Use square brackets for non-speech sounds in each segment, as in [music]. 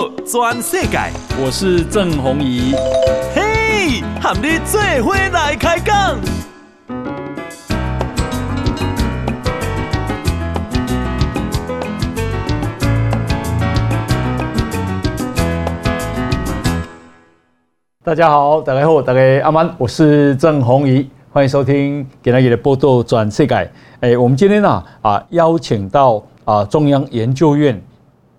报全世界，我是郑弘仪。嘿，和你做伙来开讲。大家好，大家好，大家阿曼，我是郑弘仪，欢迎收听今天的报道全世界。哎，我们今天呢啊邀请到啊中央研究院。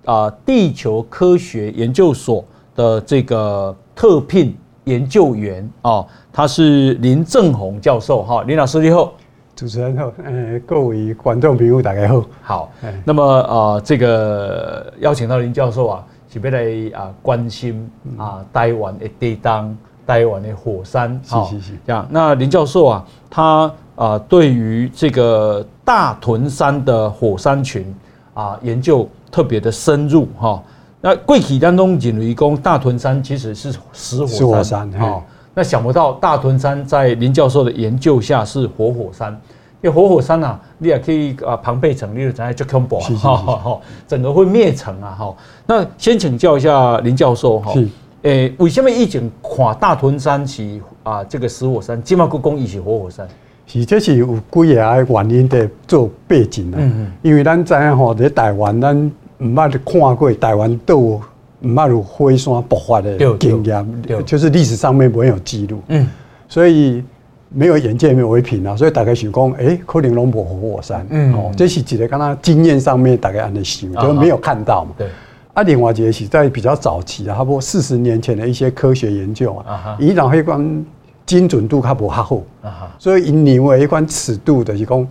啊，地球科学研究所的这个特聘研究员啊，他是林正宏教授哈，林老师你好，主持人好，呃，各位观众朋友大家好，好，那么啊，这个邀请到林教授啊，是要来啊关心啊台湾的地当，台湾的火山，是是是，这样，那林教授啊，他啊对于这个大屯山的火山群啊研究。特别的深入哈，那贵体当中仅雷公大屯山其实是死火山哈，那想不到大屯山在林教授的研究下是活火山，因为活火山啊，你也可以啊庞贝城，你就在就恐怖哈哈，整个会灭城啊哈。那先请教一下林教授哈，诶，为什么以前看大屯山是啊这个死火山，今麦个讲伊是活火山？是，这是有几个原因的做背景啊。嗯嗯，因为咱知影吼，在台湾咱。唔捌看过台湾都唔捌有火山爆发的经验，就是历史上面没有记录。嗯，所以没有眼见没有为凭啊。所以大家想讲，诶，可能拢无活火山。嗯，哦，这是一个刚刚经验上面大概安尼想，就没有看到嘛。对。啊，另外一个是在比较早期啊，差不多四十年前的一些科学研究啊，伊那迄款精准度较无较好。啊，所以因认为一款尺度的是讲，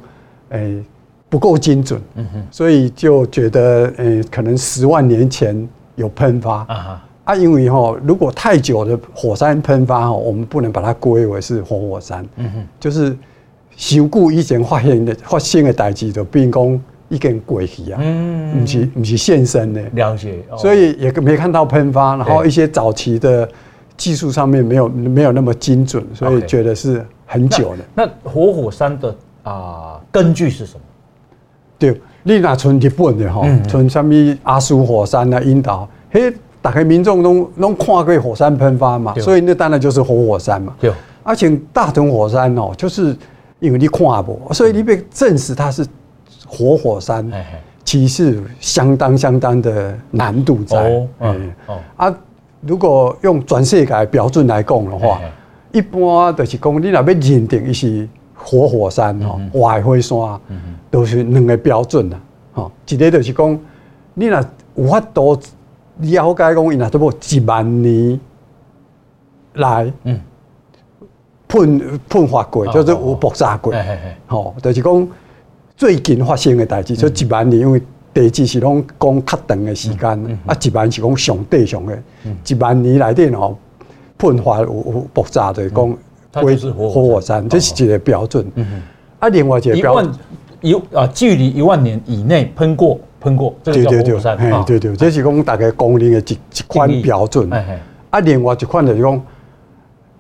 诶。不够精准，嗯哼，所以就觉得，呃、欸，可能十万年前有喷发。啊啊，因为哈，如果太久的火山喷发哈，我们不能把它归为是活火山，嗯哼，就是修故以前发现的发现的代志就变成一件过去啊，嗯，不是不是现身的，了解，所以也没看到喷发，然后一些早期的技术上面没有没有那么精准，所以觉得是很久的。那活火山的啊根据是什么？对，你那从日本的吼，从什么阿苏火山啊、樱岛，嘿，大概民众都都看过火山喷发嘛，所以那当然就是活火山嘛。对，而且大屯火山哦，就是因为你看不，所以你被证实它是活火山，其实相当相当的难度在。嗯哦啊，如果用全世界标准来讲的话，一般就是讲你那要认定一些。活火山哦，活火山都是两个标准啦。吼，一个就是讲，你若有法度了解讲，伊若都无一万年来喷喷发过，就是有爆炸过。吼，就是讲最近发生的代志，就一万年，因为地质是拢讲较长的时间，啊，一万是讲上地上的，一万年来电吼喷发有有爆炸，就是讲。它就是活火山，这是一个标准。嗯哼，啊，另外一个标准，一啊，距离一万年以内喷过喷过，这个叫活火山。对对对，这是讲大概公认的一一款标准。啊，另外一款就是讲，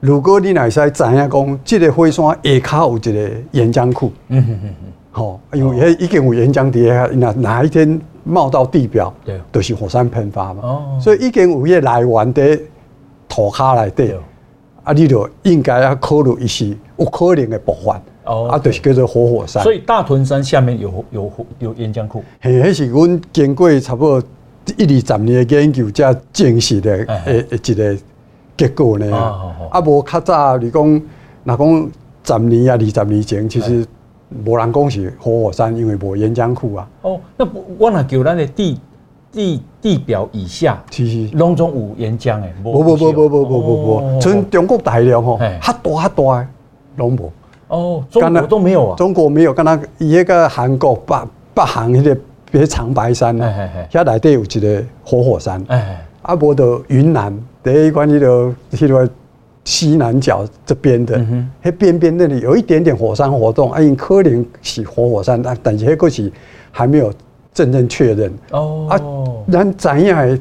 如果你来在知影讲，这个火山下骹有一个岩浆库。嗯哼哼哼，好，因为已经有岩浆底下，哪哪一天冒到地表，对，都是火山喷发嘛。哦，所以已经有个来源在土卡来对。啊，你就应该要考虑一些有可能的爆发哦，啊，就是叫做活火山。所以大屯山下面有有有岩浆库，嘿，迄是阮经过差不多一二十年的研究才证实的诶诶一个结果呢。啊，无较早你讲，若讲十年啊二十年前，其实无人讲是活火山，因为无岩浆库啊。哦，那我若叫咱的地。地地表以下，其实拢总有岩浆诶，不不不不不不不不，从中国大陆吼，较大较大诶，拢无。哦，中国都没有啊？中国没有，敢若伊迄个韩国北北韩迄个别长白山，遐内底有一个活火山。啊，无到云南第一关，迄个迄个西南角这边的，迄边边那里有一点点火山活动，啊，因可能是活火山，但但是迄个是还没有。真正确认哦啊，咱知影的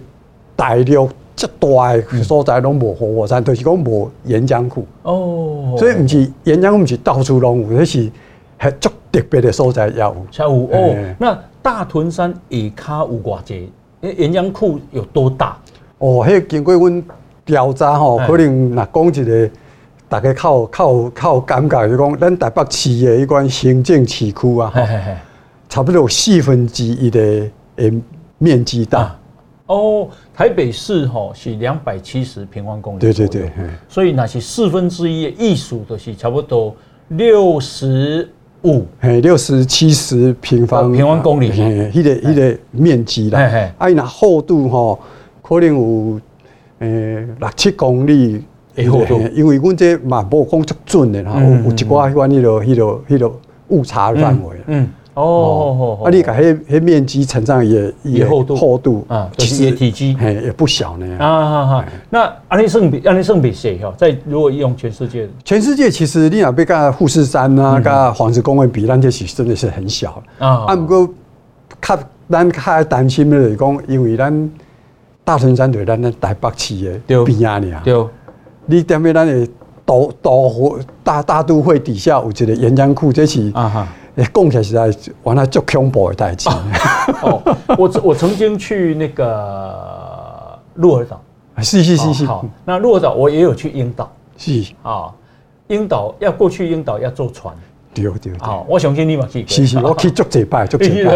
大陆这大诶所在拢无活火山，就是讲无岩浆库。哦，所以毋是岩浆库，毋是到处拢有，那是很足特别的所在也有。才有。哦，那大屯山下骹有偌济？岩浆库有多大？哦，迄经过阮调查吼，可能若讲一个，大家较较较感觉，就讲咱台北市的一关行政市区啊，差不多有四分之一的诶面积大。哦，台北市吼是两百七十平方公里，对对对，所以那是四分之一，艺术都是差不多六十五，嘿，六十七十平方平方公里，嘿，迄个迄个面积啦，啊，伊那厚度吼，可能有诶六七公里诶厚度，因为阮这嘛无讲足准的啦，有有一寡迄款迄落迄落迄落误差的范围，嗯。哦，啊，你讲迄迄面积成长也也厚度厚度啊，其实也体积。嘿也不小呢。啊哈哈。那安尼算比安尼算比谁哈？在如果用全世界，全世界其实你若要甲富士山啊、甲黄石公园比，咱这是真的是很小。啊。啊，不过较咱较担心的就是讲，因为咱大屯山对咱台北市的边啊呢，对，你踮在咱的都都大大都会底下有一个岩浆库，这是啊哈。讲起来实在完了就恐怖的代志。哦，我我曾经去那个鹿儿岛，是是是是。好，那鹿儿岛我也有去樱岛，是啊，鹰岛要过去樱岛要坐船，对对。好，我相信你嘛去过，是是，我去足几摆，[laughs] 足几摆。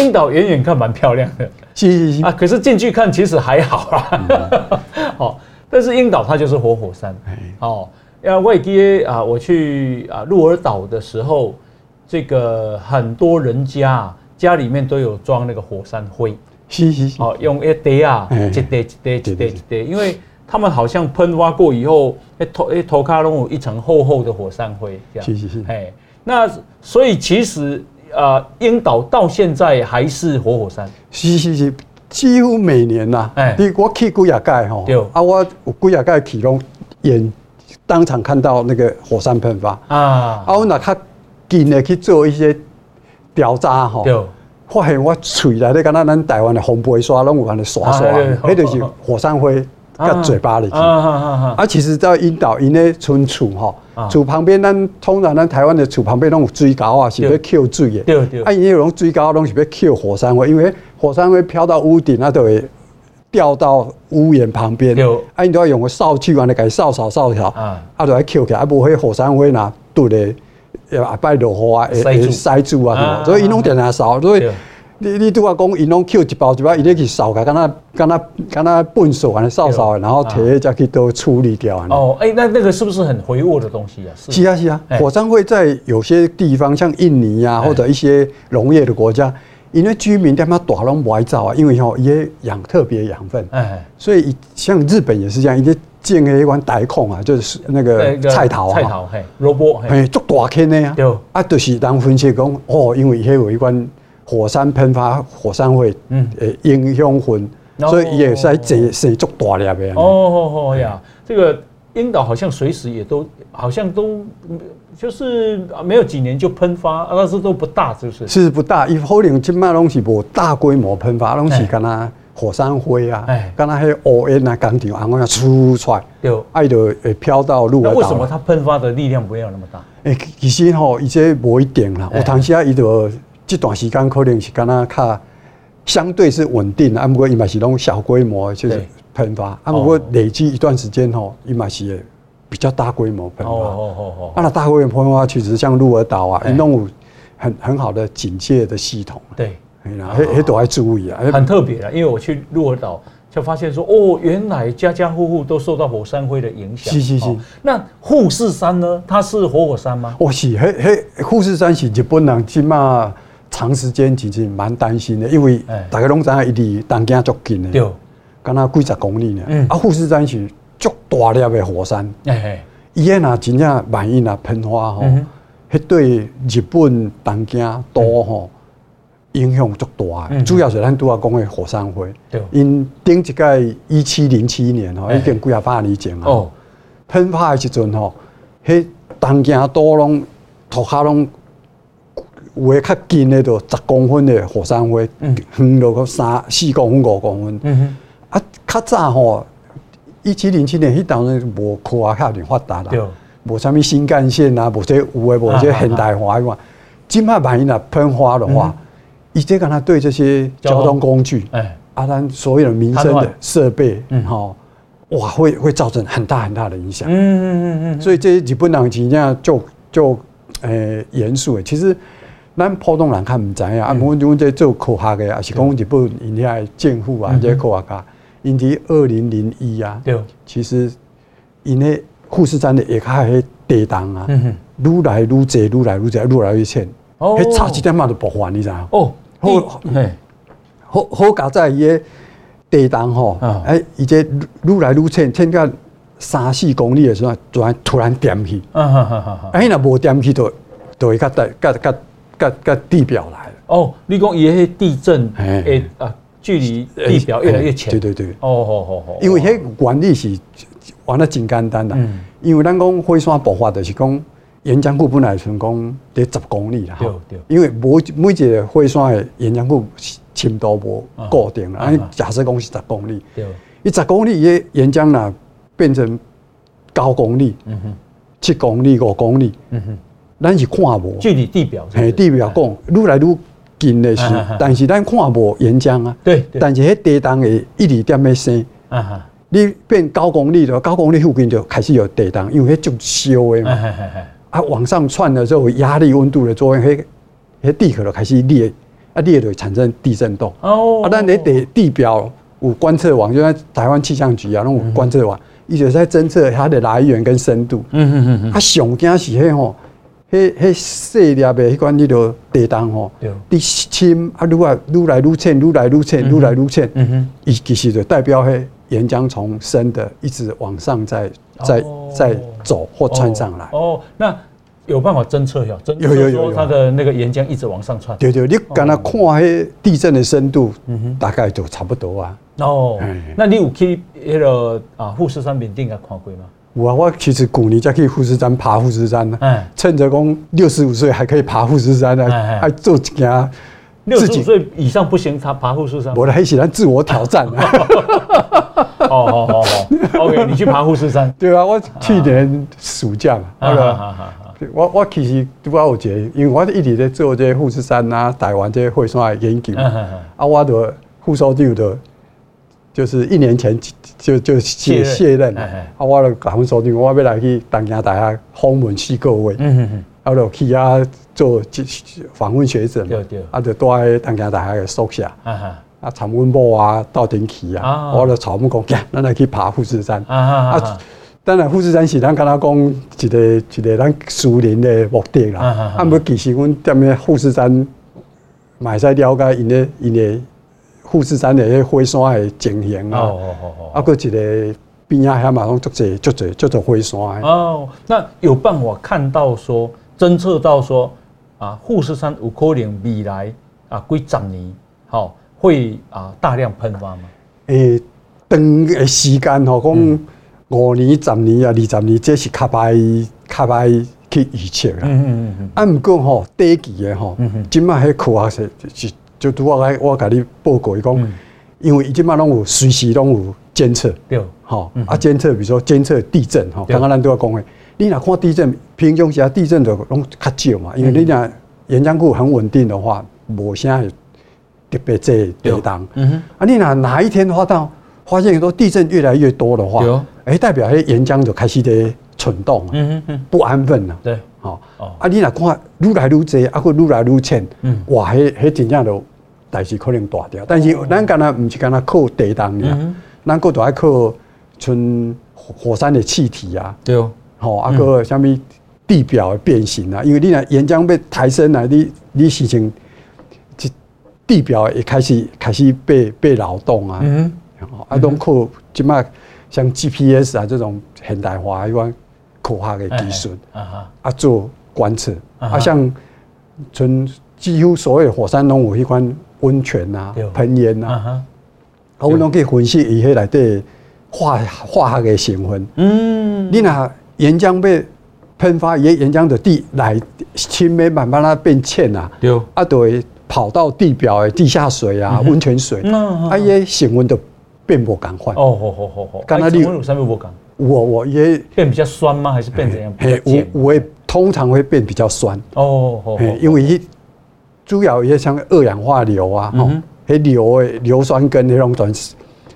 樱岛远远看蛮漂亮的，[laughs] 是是是。啊，可是进去看其实还好啦。好，[laughs] 但是樱岛它就是活火山。哦，要外地啊，我去啊鹿儿岛的时候。这个很多人家家里面都有装那个火山灰，是是是，哦，用一堆啊，一堆一堆一堆一堆，因为他们好像喷发过以后，哎头哎头卡拢有一层厚厚的火山灰，这样，是是是，哎，那所以其实呃，英岛到现在还是活火山，是是是，几乎每年呐，哎，你我去几啊届吼，对，啊我有几啊届去拢眼当场看到那个火山喷发。啊，啊我那他。近的去做一些调查吼，发现我嘴内咧，敢若咱台湾的红背刷拢有安尼刷刷，迄就是火山灰甲嘴巴里去。啊，其实在引导因咧村厝吼，厝旁边咱通常咱台湾的厝旁边拢有水沟啊，是要扣水的。对对。啊，因有种水沟拢是要扣火山灰，因为火山灰飘到屋顶，啊，都会掉到屋檐旁边。对。啊，因都要用个扫帚安尼，给扫扫扫扫。啊。啊，就来扣起来，啊，无迄火山灰呐，堵咧。也阿拜落雨啊，会会塞住啊，所以伊拢定定扫，所以你你拄啊讲，伊拢捡一包一包，伊咧去扫个，敢若敢若敢若粪扫安尼扫扫，然后摕再去都处理掉。哦，哎，那那个是不是很肥沃的东西啊？是。啊是啊，火山会在有些地方，像印尼啊，或者一些农业的国家，因为居民他妈大拢不爱造啊，因为吼伊养特别养分，哎，所以像日本也是这样，伊。建个一款大孔啊，就是那个菜头啊，菜头嘿，萝卜嘿，足大坑的呀。对，啊，就是人分析讲，哦，因为迄有一款火山喷发，火山会嗯，诶，影响分，所以也是在生足大粒的。哦哦哦呀，这个鹰岛好像随时也都好像都就是没有几年就喷发，但是都不大，是不是？是不大，以后连金马东西无大规模喷发，东西干那。火山灰啊，哎，刚刚迄乌烟啊，钢铁啊，我要出出来，有爱的会飘到鹿儿岛。为什么它喷发的力量没有那么大？哎，其实吼，伊这无一定啦。有当时啊，伊就这段时间可能是干那较相对是稳定的，啊，不过伊嘛是拢小规模就是喷发，啊，不过累积一段时间吼，伊嘛是比较大规模喷发。哦哦哦那大规模喷发，其实像鹿儿岛啊，伊拢有很很好的警戒的系统。对。很很多要注意啊，很特别啊，因为我去鹿儿岛就发现说，哦，原来家家户户都受到火山灰的影响。是是是。那富士山呢？它是活火山吗？哦，是，嘿嘿，富士山是日本人起码长时间其实蛮担心的，因为大家拢知影伊离东京足近的，对，刚那几十公里呢。嗯。啊，富士山是足大粒的火山。伊个若真正万一若喷发吼，迄对日本东京都吼。影响足大，主要是咱拄仔讲的火山灰。因顶一届一七零七年吼，已经几啊百年前啊，喷发的时阵吼，迄东京都拢涂骹拢有诶较近诶，着十公分的火山灰，远落个三四公分五公分。嗯哼，啊，较早吼，一七零七年迄当阵无科学遐尔发达啦，无啥物新干线啊，无这有诶，无这现代化诶嘛。今麦万一若喷发的话，伊这个他对这些交通工具，哎，啊，咱所有的民生的设备，嗯，好，哇，会会造成很大很大的影响。嗯嗯嗯嗯。所以这些日本人真正就就诶严肃诶。其实咱普通人看唔知啊，啊，我们在做科学嘅，也是讲日本因遐政府啊，这些科学家，因伫二零零一啊，对，其实因迄富士山的下骹迄地动啊，愈来愈济，愈来愈济，愈来愈浅，迄差一点嘛就爆发，你知道？哦，好，好好搞在伊个地动吼，哎，伊这愈来愈浅，浅到三四公里的时候，突然突然点起，嗯哼哼哼，哎，那无点起就就会甲带甲甲甲甲地表来了。哦，你讲伊迄地震，诶啊，距离地表越来越浅。对对对。哦，好好好。因为迄原理是玩得真简单的，因为咱讲火山爆发就是讲岩浆库本来成功得十公里啦。对对。因为每每一个火山的岩浆库。深度无固定啦，啊，假设讲是十公里，对伊十公里伊岩浆啦变成九公里，七公里、五公里，嗯哼咱是看无距离地表，嘿，地表讲愈来愈近的是，但是咱看无岩浆啊，对，但是迄地动会一直点咩生，你变九公里了，九公里附近就开始有地动，因为迄种烧的嘛，啊，往上窜的时候压力温度的作用，迄迄地壳就开始裂。啊，裂就会产生地震动。哦。啊，但你地地表有观测网，就像台湾气象局啊，那种观测网，伊就在侦测它的来源跟深度。嗯嗯嗯嗯。啊，上惊是迄吼，迄迄细粒的迄款迄个地动吼，你深啊，愈来愈来愈浅，愈来愈浅，愈来愈浅。嗯哼。伊其实就代表迄岩浆从深的一直往上在在在走或窜上来。哦，那。有办法侦测呀？有有有，它的那个岩浆一直往上窜。对对，你刚才看迄地震的深度，嗯哼大概就差不多啊。哦，那你有去迄个啊富士山面顶啊看过吗？有啊，我其实去年才去富士山爬富士山呢。哎，趁着讲六十五岁还可以爬富士山呢，还做一件。六十五岁以上不行，他爬富士山。我的很喜欢自我挑战。[laughs] 哦哦哦哦，OK，你去爬富士山。[laughs] 对啊，我去年暑假嘛。我我其实拄好有一个，因为我一直在做这富士山啊、台湾这火山的研究，啊，我的副所长的，就是一年前就就卸卸任，啊，我就甲阮所长，我要来去东京大学访问四个位，啊，就去啊做访问学者，啊，就住喺东京大学的宿舍，啊啊，参温某啊到顶去啊，我就草木讲，咱来去爬富士山，啊啊。当然，富士山是咱跟他讲一个一个咱私人的目的啦。啊，不，其实阮踮咧富士山，买使了解因咧因咧富士山的迄火山的情形啊。哦哦哦啊，佮一个边仔遐嘛拢足侪足侪足侪火山。哦，那有办法看到说侦测到说啊，富士山有可能未来啊几十年好会啊大量喷发吗？诶、欸，长的时间吼讲。嗯五年、十年啊，二十年，这是较歹、较歹去预测啦。嗯嗯嗯。啊，毋过吼，短期的吼，即马迄科学是就拄我来我甲你报告伊讲，因为伊即马拢有随时拢有监测。对。吼，啊，监测比如说监测地震吼，刚刚咱都要讲诶，你若看地震，平常时啊地震就拢较少嘛，因为你若岩浆库很稳定的话，无啥特别这地动。嗯哼。啊，你若哪一天发到发现说地震越来越多的话，哎，代表迄岩浆就开始在蠢动，嗯嗯不安分了。对，好，啊，你若看愈来愈济，啊，佫愈来愈浅，嗯，哇，迄迄真正就代志可能大条。但是咱干那毋是干那靠地动尔，咱佫都爱靠像火山的气体啊，对哦，好，啊，佫啥物地表的变形啊，因为你若岩浆被抬升来，你你事情，地表也开始开始被被劳动啊，嗯，啊，拢靠即马。像 GPS 啊这种现代化一款科学的技术啊，做观测。啊，像从几乎所有火山拢有一款温泉啊、喷烟啊，啊，我们拢可以分析伊迄内底化化学的成分。嗯，你若岩浆被喷发，伊岩浆的地来轻慢慢慢它变浅啊，对，啊，就会跑到地表的地下水啊、温泉水，啊，伊成分都。变不赶快哦，好好好好。刚才你有什么不赶？我我也变比较酸吗？还是变怎样？嘿，我我也通常会变比较酸。哦，因为主要一些像二氧化硫啊，迄硫的硫酸根那种转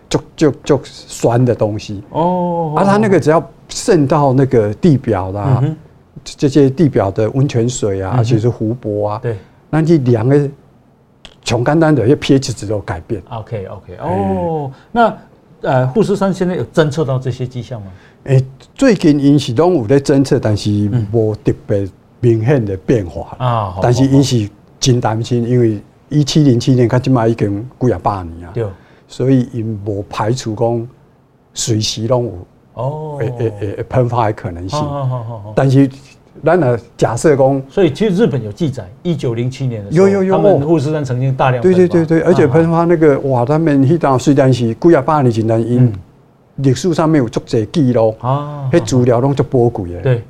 就就就酸的东西。哦，而、啊、它那个只要渗到那个地表啦，嗯、这些地表的温泉水啊，而且、是湖泊啊，对，那你两个穷干单的，一 pH 值都改变。OK OK，哦，嗯、那呃富士山现在有侦测到这些迹象吗？诶、欸，最近因是拢有在侦测，但是无特别明显的变化啊。但是因是真担心，因为一七零七年到即嘛已经几啊百年啊，对所以因无排除讲随时拢有哦，诶诶诶喷发的可能性。但是咱呢假设讲，所以其实日本有记载，一九零七年的时候，有有有，他们富士山曾经大量。对对对对，而且喷发那个哇，他们迄当虽然是几啊百年前，但因。历史上面有足侪记录啊，迄资料拢足宝贵的。对，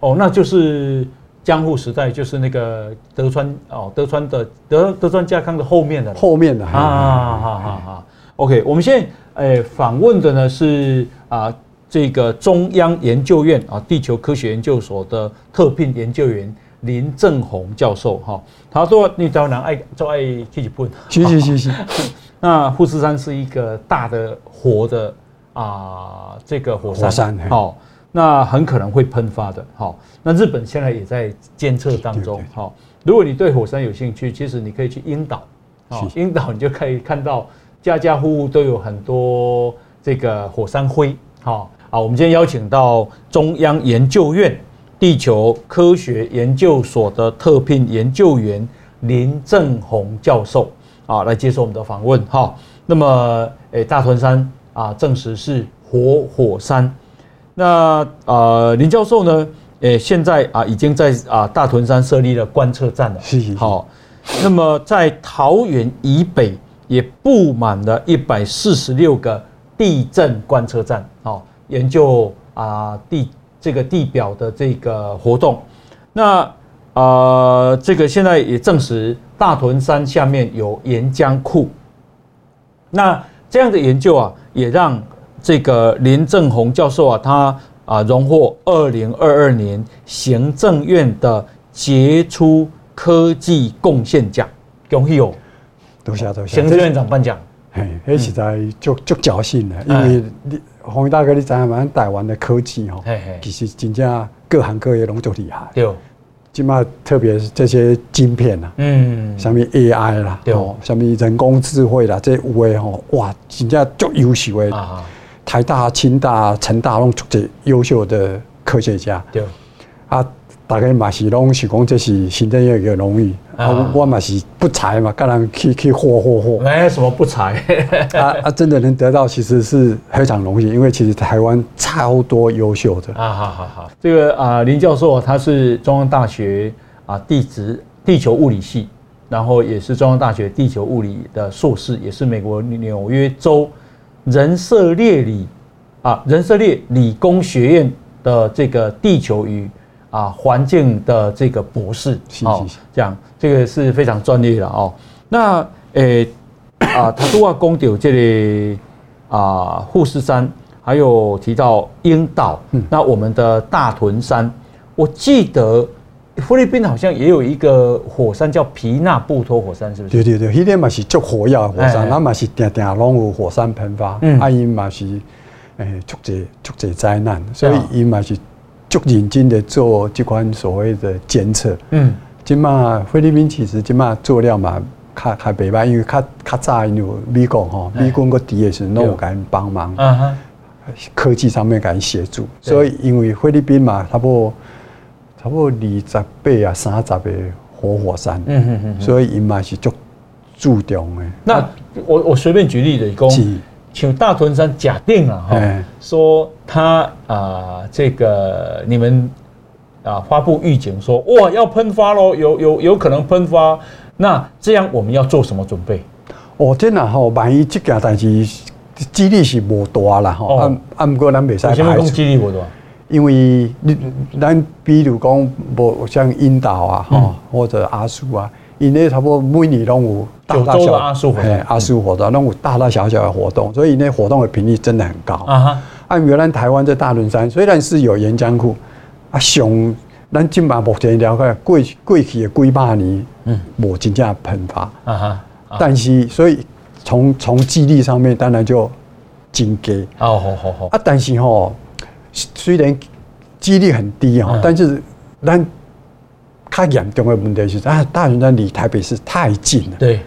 哦，那就是江户时代，就是那个德川哦，德川的德德川家康的后面的后面的啊，好好好，OK，我们现在诶访问的呢是啊这个中央研究院啊地球科学研究所的特聘研究员林正宏教授哈，他说你找人爱就爱去日本，是是是是，[laughs] 那富士山是一个大的活的。啊，这个火山，好，那很可能会喷发的。好，那日本现在也在监测当中。好，如果你对火山有兴趣，其实你可以去樱岛。好，樱岛你就可以看到家家户户都有很多这个火山灰。好，啊，我们今天邀请到中央研究院地球科学研究所的特聘研究员林正宏教授啊，来接受我们的访问。哈，那么诶，大屯山。啊，证实是活火山。那呃，林教授呢？诶，现在啊，已经在啊大屯山设立了观测站了。是是是。好，那么在桃园以北也布满了一百四十六个地震观测站。好，研究啊地这个地表的这个活动。那呃，这个现在也证实大屯山下面有岩浆库。那这样的研究啊。也让这个林正宏教授啊，他啊荣获二零二二年行政院的杰出科技贡献奖，恭喜哦！多谢多谢，行政院长颁奖，嘿，那实在足足侥幸的，因为你宏毅大哥，你知道吗？台湾的科技哦，其实真正各行各业拢足厉害。对。起码特别是这些晶片啊，嗯，什么 AI 啦，哦，什么人工智慧啦，这有诶吼，哇，真正足优秀诶，台大、清大、成大拢出这优秀的科学家，对，啊，大概嘛是拢是讲这是行政院一个荣誉，啊，我嘛是不才嘛，跟人去去霍霍霍，没什么不才，啊啊，真的能得到其实是非常荣幸，因为其实台湾超多优秀的，啊，好好好。这个啊，林教授他是中央大学啊地质地球物理系，然后也是中央大学地球物理的硕士，也是美国纽约州 rensselaer rensselaer rensselaer 理啊 rensselaer rensselaer 理理工学院的这个地球与啊环境的这个博士，好，这样这个是非常专业的哦。那诶啊，他都要攻掉这里啊富士山。还有提到樱岛，那我们的大屯山，我记得菲律宾好像也有一个火山叫皮纳布托火山，是不是？对对对，那边嘛是足火药火山，那嘛是定定拢有火山喷发，嗯啊因嘛是诶足侪足侪灾难，所以因嘛是足认真的做这款所谓的监测。嗯，今嘛菲律宾其实今嘛做了嘛，较较袂歹，因为较较早因为美国吼，美国个底也是拢有甲因帮忙。科技上面敢协助，所以因为菲律宾嘛，差不多差不多二十倍啊，三十个活火山，嗯嗯嗯，所以伊嘛是足注重的。那我我随便举例的讲，请大屯山假定了哈，说他啊这个你们啊发布预警说哇要喷发喽，有有有可能喷发，那这样我们要做什么准备？哦，真的哈，万一这件代志。几率是无大啦，吼，啊啊，不过咱袂使排除。为什么讲几率无大？因为你咱比如讲，无像樱岛啊，吼，或者阿苏啊，因为差不多每年拢有大大小小阿苏活动，阿叔活动拢有大大小小的活动，所以那活动的频率真的很高。啊哈，按原来台湾这大屯山虽然是有岩浆库，啊，上咱今嘛目前了解过过去的几百年，嗯，无真正喷发。啊哈。但是所以从从基地上面当然就紧给哦，好好好。啊，但是吼，虽然几率很低哈，但是但它严重的问题是啊，大屯山离台北市太近了。对，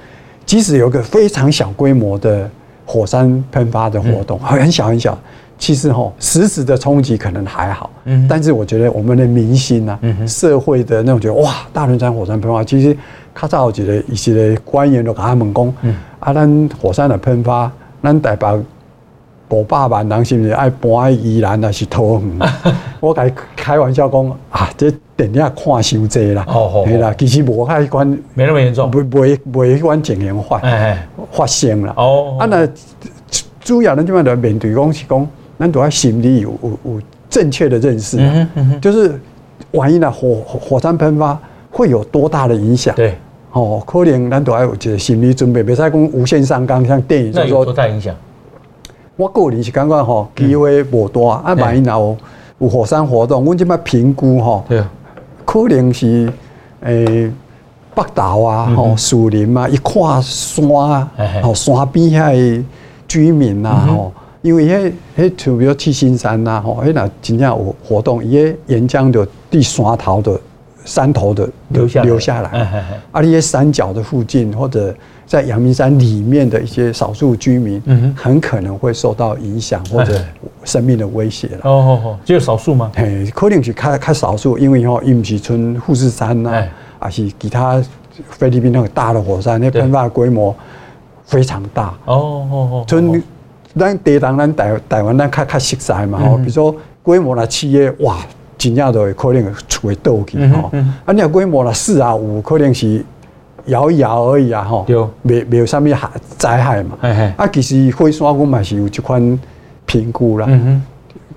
即使有个非常小规模的火山喷发的活动，很小很小。其实吼，实质的冲击可能还好，嗯，但是我觉得我们的民心啊，嗯，社会的那种觉得哇，大屯山火山喷发，其实较早有一个一些官员都跟他们讲，嗯，啊，咱火山的喷发，咱台北五百万人是不是？爱搬去宜兰还是桃园？[laughs] 我跟开玩笑讲啊，这电影看伤济啦，哦哦，啦，其实无太关，没那么严重，不不会不会关情形发，哎发生啦，哦，啊那主要呢就要面对讲是讲。咱都要心理有有有正确的认识，就是万一呢火火山喷发会有多大的影响？对，哦，可能咱都要有一个心理准备，别再讲无限上纲，像电影说说多大影响？我个人是感觉吼，机会无大，啊，万一有有火山活动，阮即摆评估吼，可能是诶北岛啊，吼树林啊，一跨山啊，吼山边遐居民啊，吼。因为迄迄就比如七星山呐，吼，迄那真正有活动，伊个岩浆的地山头的山头的留下留下来，啊，那些山脚的附近或者在阳明山里面的一些少数居民，嗯，很可能会受到影响或者生命的威胁了。哦哦哦，只有少数吗？嘿，可能是较较少数，因为吼，伊毋是村富士山呐，还是其他菲律宾那个大的火山，那喷发规模非常大。哦哦哦，从咱地当咱台台湾咱较较熟悉嘛吼，比如说规模若七个哇，真正都会可能厝会倒去吼。啊，你若规模啦四啊五，可能是摇一摇而已啊吼。对，没没有啥物害灾害嘛。啊，其实火山我嘛是有这款评估啦。嗯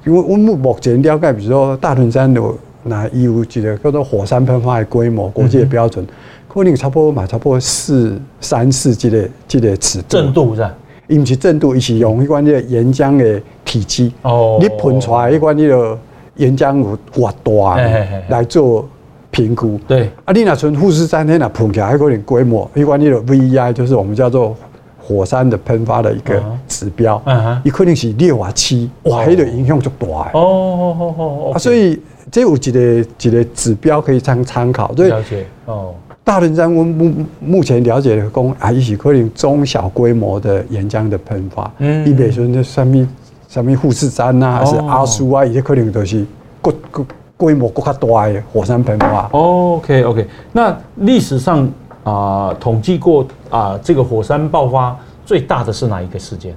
因为我们目前了解，比如说大屯山有那有一个叫做火山喷发的规模，国际的标准，可能差不多嘛，差不多四三四这个这个尺度。震度是吧？伊毋是震度，伊是用迄款个岩浆的体积，哦，你喷出来迄款迄个岩浆有偌大来做评估。对，啊，你若从富士山那若喷起来，迄个规模，迄款迄个 VEI 就是我们叫做火山的喷发的一个指标，嗯伊可能是六啊七，哇，迄个影响就大。哦哦哦哦，啊，所以这有一个一个指标可以参参考。了解，哦。大屯山，我目目前了解的讲，啊，伊是可能中小规模的岩浆的喷发。嗯，伊比如说那什么什么富士山呐，还是阿苏啊，伊些可能都是规规规模更加大的火山喷发。OK OK，那历史上啊、呃、统计过啊、呃，这个火山爆发最大的是哪一个事件？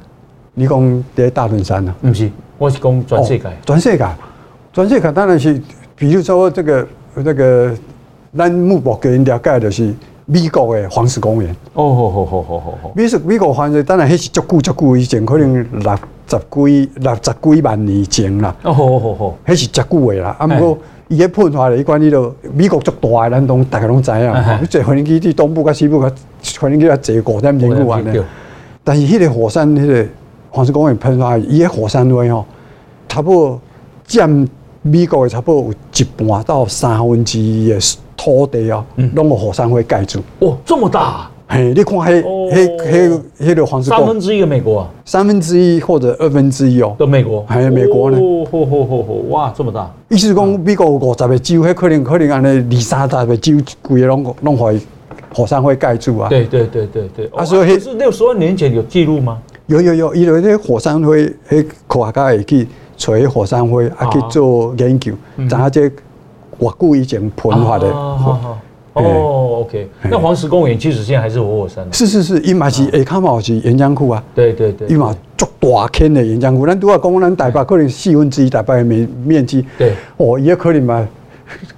你讲在大屯山呢？不是，我是讲全世界。全世界，全世界当然是，比如说这个这个。咱目前了解的是美国的黄石公园。哦，好好好好好好。美是美国黄石，当然迄是足久足久以前，可能六十几六十几万年前啦。哦，好好好，迄是足久诶啦。啊，毋过伊迄喷发咧，伊关于到美国足大诶，咱拢大家拢知影。你坐飞机去东部甲西部甲飞机啊，坐过点点完咧。但是迄个火山，迄个黄石公园喷发，伊个火山灰吼，差不多占美国诶差不多有一半到三分之一诶。土地哦，拢有火山灰盖住。哦，这么大！嘿，你看，迄、迄、迄、迄个黄石公园，三分之一的美国啊，三分之一或者二分之一哦，都美国，还有美国呢。哦，吼吼吼吼，哇，这么大！意思讲，美国五十个州，迄可能可能安尼二三十个州，规个拢拢会火山灰盖住啊。对对对对对。啊，所以是六十万年前有记录吗？有有有，因为那火山灰，迄科学家会去锤火山灰，啊去做研究，然后这。我故意讲喷发的。哦，OK。那黄石公园其实现在还是活火山。是是是，伊嘛是下卡嘛是岩浆库啊。对对对。伊嘛足大坑的岩浆库，咱都要讲咱台北可能四分之一台北的面面积。对。哦，也可能嘛，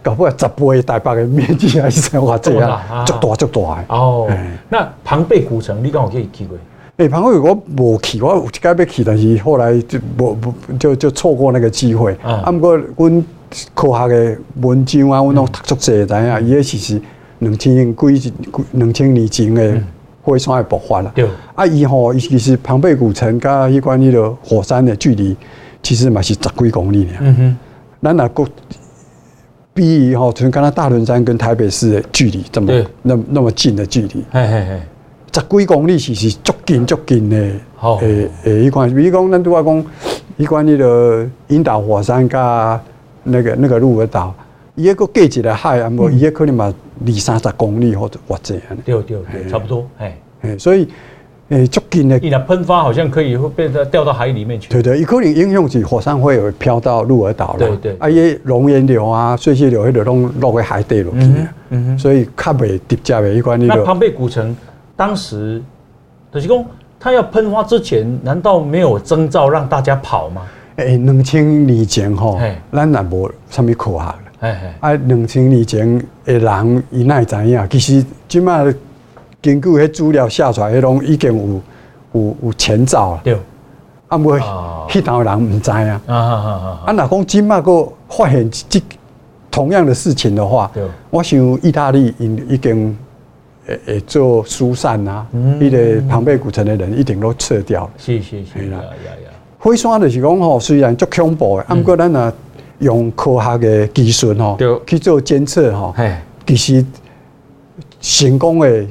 搞不好十倍台北的面积还是像我这样，足大足大。哦。那庞贝古城，你刚好可以去过。诶，庞贝我无去，我有一摆要去，但是后来就无无就就错过那个机会。啊。不过阮。科学的文章啊，我拢读足济，知影伊个是是两千几两千年前的火山的爆发啦。对。啊，伊吼，伊其实庞贝古城甲迄关迄个火山的距离，其实嘛是十几公里尔。嗯哼。咱若个比吼，像刚刚大屯山跟台北市的距离这么那那么近的距离。嘿嘿嘿。十几公里是是足近足近的。好，诶诶，一款比如讲，咱拄仔讲，一款迄个引导火山加那个那个鹿儿岛，伊个隔一个海，啊无伊个可能嘛二三十公里或者或者。对对对，差不多。哎哎，所以。诶，足近的，你的喷发好像可以会变得掉到海里面去。对对，有可能影响是火山灰会飘到鹿儿岛啦。对对，啊，伊熔岩流啊、碎屑流，迄个拢落去海底落去。嗯哼，所以较袂直接的一关。那庞贝古城当时，就是讲，它要喷发之前，难道没有征兆让大家跑吗？诶，两千年前吼，咱也无啥物科学了。哎哎，啊，两千年前诶人伊哪会知影？其实即卖。根据迄资料写出来，迄拢已经有有有前兆啊。对，啊，无迄头人毋知啊。啊啊啊！啊，若讲即卖个发现即同样的事情的话，对我想意大利因已经诶诶做疏散啊，伊个庞贝古城的人一定都撤掉了。是是是啦，火山就是讲吼，虽然足恐怖的，啊，毋过咱啊用科学的技术吼，去做监测吼，其实成功的。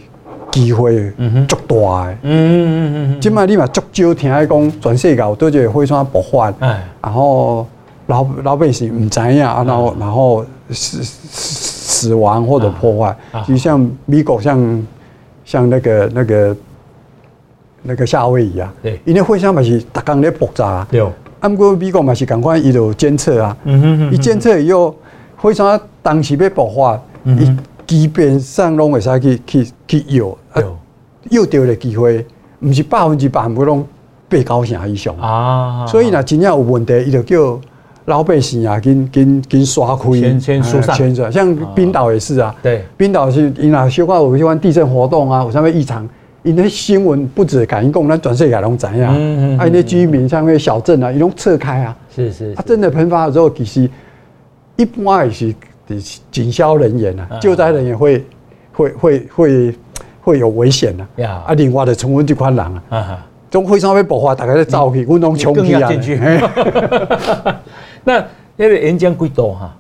机会足大诶，嗯嗯嗯嗯，即摆你嘛足少听讲全世界都一个火山爆发，然后老老百姓唔知影，然后然后死死亡或者破坏，就像美国像像那个那个那个夏威夷啊，对，因为火山嘛是逐工咧爆炸，对，啊，毋过美国嘛是共款伊就监测啊，嗯哼，伊监测以后火山当时要爆发，嗯。基本上拢会使去去去有啊，摇着的机会，毋是百分之百，不拢八九成以上。啊。所以若真正有问题，伊就叫老百姓啊，紧紧紧刷开，先先疏散，先疏像冰岛也是啊，对，冰岛是因若小可有喜欢地震活动啊，有啥物异常，因那新闻不止敢讲，咱全世界拢知影。嗯嗯。啊，那居民像那小镇啊，伊拢撤开啊。是是。啊，真的喷发的时候，其实一般也是。警消人员啊，救灾人员会会会会会有危险的呀。啊，另外的成分这款人啊，啊总会上面爆发，大家在造去，我拢冲去啊。[laughs] 那那个岩浆几多哈？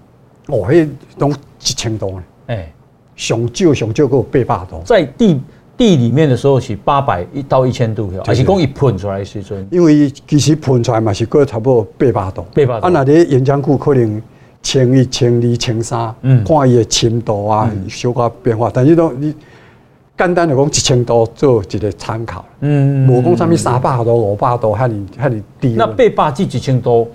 哦，迄拢一千多呢。哎，上少上少有八百多。在地地里面的时候是八百一到一千度，还是讲一喷出来时阵？因为其实喷出来嘛是过差不多八百度。八百度。啊，那啲岩浆库可能。千一、千二、千三，看伊的深度啊，小可变化。但是都你简单的讲，一千多做一个参考。嗯，无讲啥物三百多、五百多，遐尔遐尔低。那八百至一千多，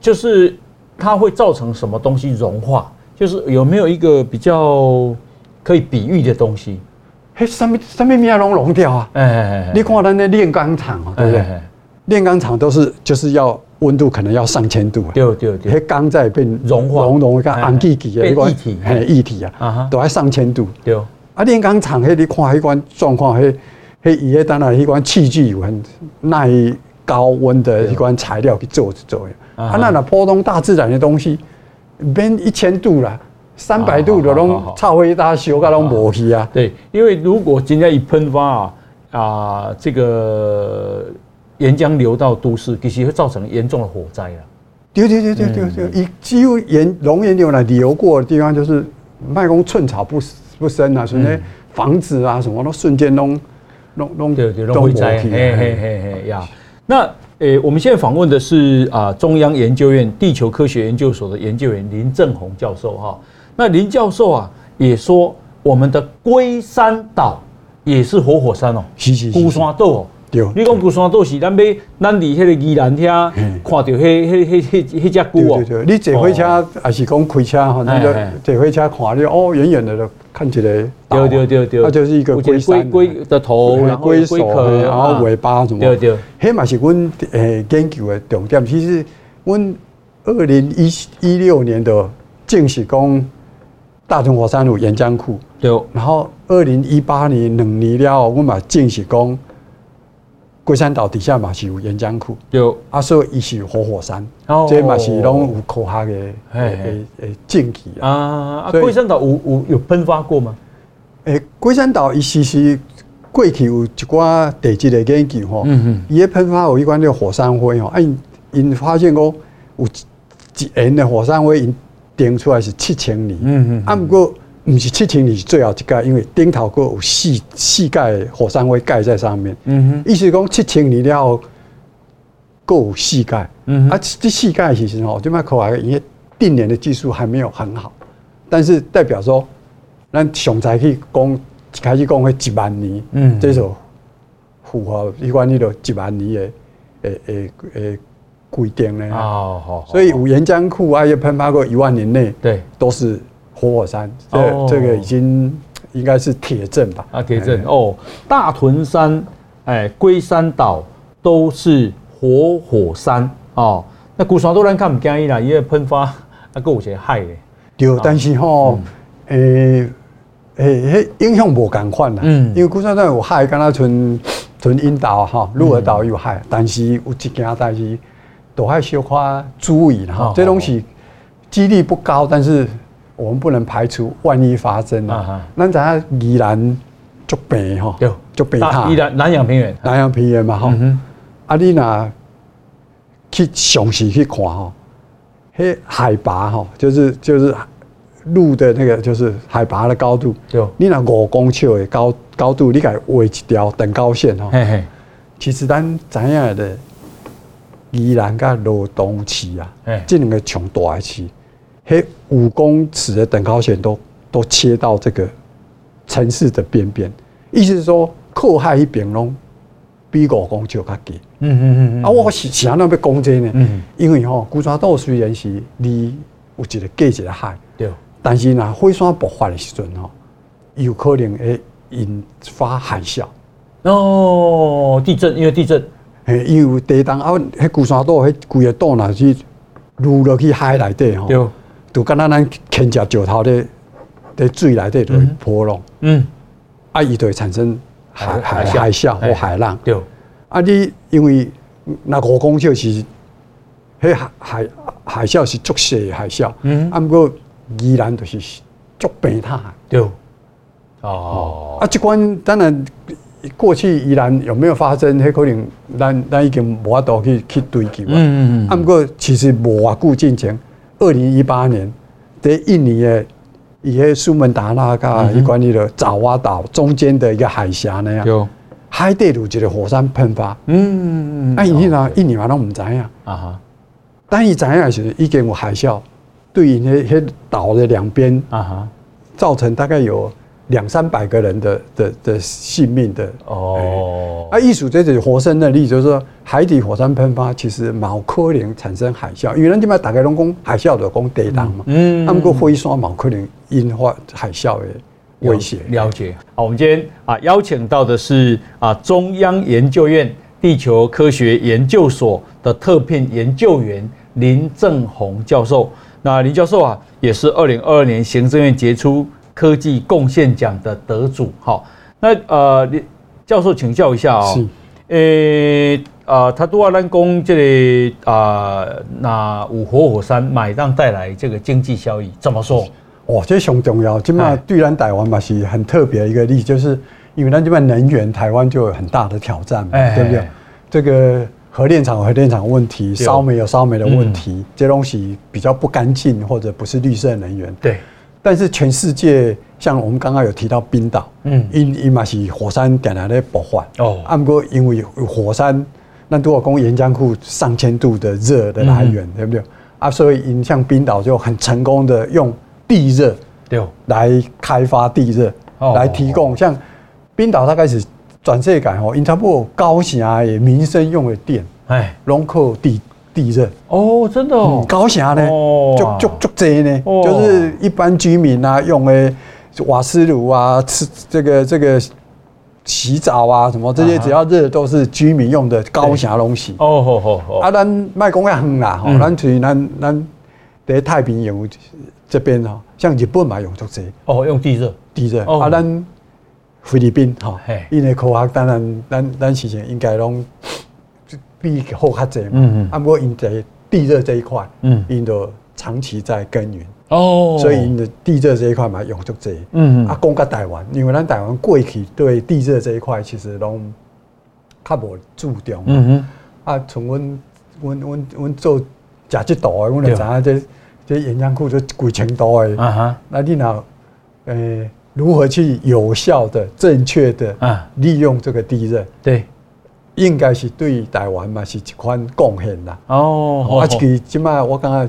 就是它会造成什么东西融化？就是有没有一个比较可以比喻的东西？嘿，啥物啥物物拢融掉啊？哎哎哎，你看咱那炼钢厂，对不对？炼钢厂都是就是要。温度可能要上千度啊！对对对，迄钢在变融化，融融个氨基基的液体，嘿，液体啊，都要上千度。对，啊，炼钢厂迄你看迄款状况，迄迄伊迄当然迄款器具有很耐高温的迄款材料去做去做的。啊，那那普通大自然的东西，变一千度了，三百度的拢超会大修，个拢无去啊。对，因为如果今天一喷发啊，啊，这个。岩浆流到都市，其实会造成严重的火灾啊！对对对对对对，以几乎岩熔岩流来流过的地方，就是麦公寸草不不生啊，所以房子啊什么都瞬间弄弄弄对对都会灾，嘿嘿嘿嘿呀！那诶、欸，我们现在访问的是啊中央研究院地球科学研究所的研究员林正宏教授哈。那林教授啊也说，我们的龟山岛也是活火山哦，是是孤山岛哦。对，你讲龟山岛是咱要咱离迄个宜兰遐看到迄迄迄迄迄只龟哦。对对，你坐火车还是讲开车哈？那个坐火车看，你哦，远远的就看起来。对对对对，它就是一个龟龟。龟的头，然后龟壳，然后尾巴什么。对对，迄嘛是阮诶研究的重点。其实，阮二零一一六年的正式讲大屯火山有岩浆库。对。然后二零一八年两年了，阮嘛正式讲。龟山岛底下嘛是有岩浆库，有啊，所以伊是活火山，这嘛是拢有科学的诶诶证据啊。啊，龟山岛有有有喷发过吗？诶，龟山岛伊是是过去有一寡地质的研究吼，伊个喷发有一关叫火山灰吼，啊，因因发现讲有一年的火山灰因定出来是七千年，嗯嗯，啊，不过不是七千年是最后一届，因为顶头阁有四四届火山灰盖在上面。嗯哼，意思讲七千年了，阁有四届。嗯，啊，这四届其实哦，这边看来因为定年的技术还没有很好，但是代表说，咱上早去讲，开始讲迄一万年，嗯，这就符合一关于的一万年的诶诶诶规定呢。哦，好。所以五岩江库啊，也喷发过一万年内，对，都是。活火山，这这个已经应该是铁证吧？啊，铁证哦，大屯山、哎，龟山岛都是活火山哦。那古时候都人看不惊伊啦，因为喷发啊，够有些害的。对，但是吼，诶诶，影响无共款啦。嗯，因为古山岛有害，敢若像像引导哈，鹿儿岛有害，但是有一件代志都还小可注意哈。这东西几率不高，但是。我们不能排除万一发生啊！咱知影宜兰足平吼，足平塔。宜兰南洋平原，南洋平原嘛哈。啊，你若去详细去看哈，迄海拔哈，就是就是路的那个就是海拔的高度。你若五公尺的高高度，你该画一条等高线哈。嘿嘿。其实咱知影的宜兰甲罗东市啊，这两个穷大的市。嘿，五公尺的等高线都都切到这个城市的边边，意思是说，靠海一边拢比五公尺较低。嗯嗯嗯啊，我是想要要讲这呢，嗯、因为吼，龟山岛虽然是离有一个隔一个海，对，但是呢，火山爆发的时阵吼，有可能会引发海啸。哦，地震，因为地震，嘿，因为地动啊，迄龟山岛迄规个岛若是入落去海内底吼。就敢若咱牵只石头的的水内底就会波浪，嗯，啊，伊就会产生海海海啸或海浪。对，啊，你因为那五公尺是，迄海海海啸是足细的海啸，嗯，啊，毋过宜兰就是足平坦。对，哦，啊，即关当然过去依然有没有发生？迄可能咱咱已经无法度去去追究。嗯嗯嗯。啊，不过其实无偌久进前。二零一八年，在印尼的伊个苏门答腊甲伊关于了爪哇岛中间的一个海峡那样，有海底有一个火山喷发。嗯嗯嗯，啊，印尼啊，印尼嘛拢唔知影啊哈。但伊知影是已经有海啸，对于迄迄岛的两边啊哈，造成大概有。两三百个人的的的性命的哦，啊，艺术这种活生的例子就是说，海底火山喷发其实毛可能产生海啸，因为咱这边大概拢讲海啸的讲地动嘛，嗯，他们个火山毛可能引发海啸的威胁。了解。好，我们今天啊邀请到的是啊中央研究院地球科学研究所的特聘研究员林正宏教授。那林教授啊，也是二零二二年行政院杰出。科技贡献奖的得主，好，那呃，教授请教一下哦，是，呃，他都要咱讲这里、个、啊，那五活火山买让带来这个经济效益，怎么说？哦，这很重要，起码对咱台湾嘛是很特别一个例子，就是因为咱这边能源台湾就有很大的挑战嘛，对不对？这个核电厂核电厂问题，烧煤有烧煤的问题，嗯、这东西比较不干净或者不是绿色能源，对。但是全世界，像我们刚刚有提到冰岛，嗯，因因嘛是火山点燃的爆发哦，啊不过因为火山，那多少公岩浆库上千度的热的来源，嗯、对不对？啊，所以因像冰岛就很成功的用地热，对，来开发地热，哦、来提供像冰岛它开始转世改哦，因差不多高雄的民生用的电，哎，龙口地。地热。哦，真的哦，高雄呢，就就就这呢，就是一般居民啊用的瓦斯炉啊，吃这个这个洗澡啊什么这些，只要热都是居民用的高雄东西。哦吼吼吼，啊，咱卖讲也远啦，吼，咱去咱咱在太平洋这边哈，像日本嘛用足这哦，用地热，地热，啊，咱菲律宾哈，因为科学当然咱咱事情应该拢。比好较济嘛，嗯嗯，啊，不过因在地热这一块，嗯，因都长期在耕耘，哦，所以因的地热这一块嘛用足济，嗯嗯，啊，讲到台湾，因为咱台湾过去对地热这一块其实拢较无注重，嗯哼，啊，从阮阮阮阮做食即道的，阮就知影这这岩浆库就几千度的，啊哈，那你若诶，如何去有效的、正确的啊。利用这个地热？对，应该是对台湾嘛是一款贡献啦。哦，啊，这个起码我刚刚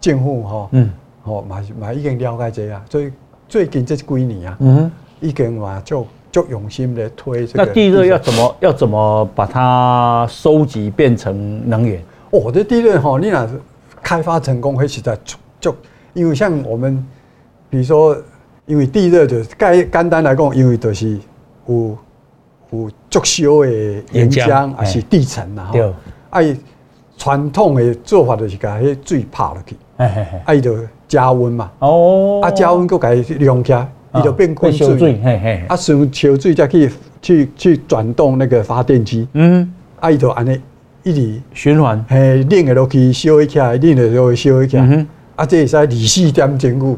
政府吼，嗯，吼，嘛嘛已经了解这啊，所以最近这几年啊，嗯，已经嘛就就用心来推这个。那地热要怎么要怎么把它收集变成能源？哦，这地热吼，你若开发成功，会实在就因为像我们，比如说。因为地热就简简单来讲，因为就是有有足烧的岩浆，还是地层呐。对。啊，传统的做法就是把迄水拍落去，啊，伊就加温嘛。哦。啊，加温搁甲伊溶起来，伊就变滚水。嘿嘿。啊，烧烧水再去去去转动那个发电机。嗯。啊，伊就安尼一直循环。嘿，冷的落去烧起来，冷的落去烧起来。嗯。啊，这也是二十四点钟固。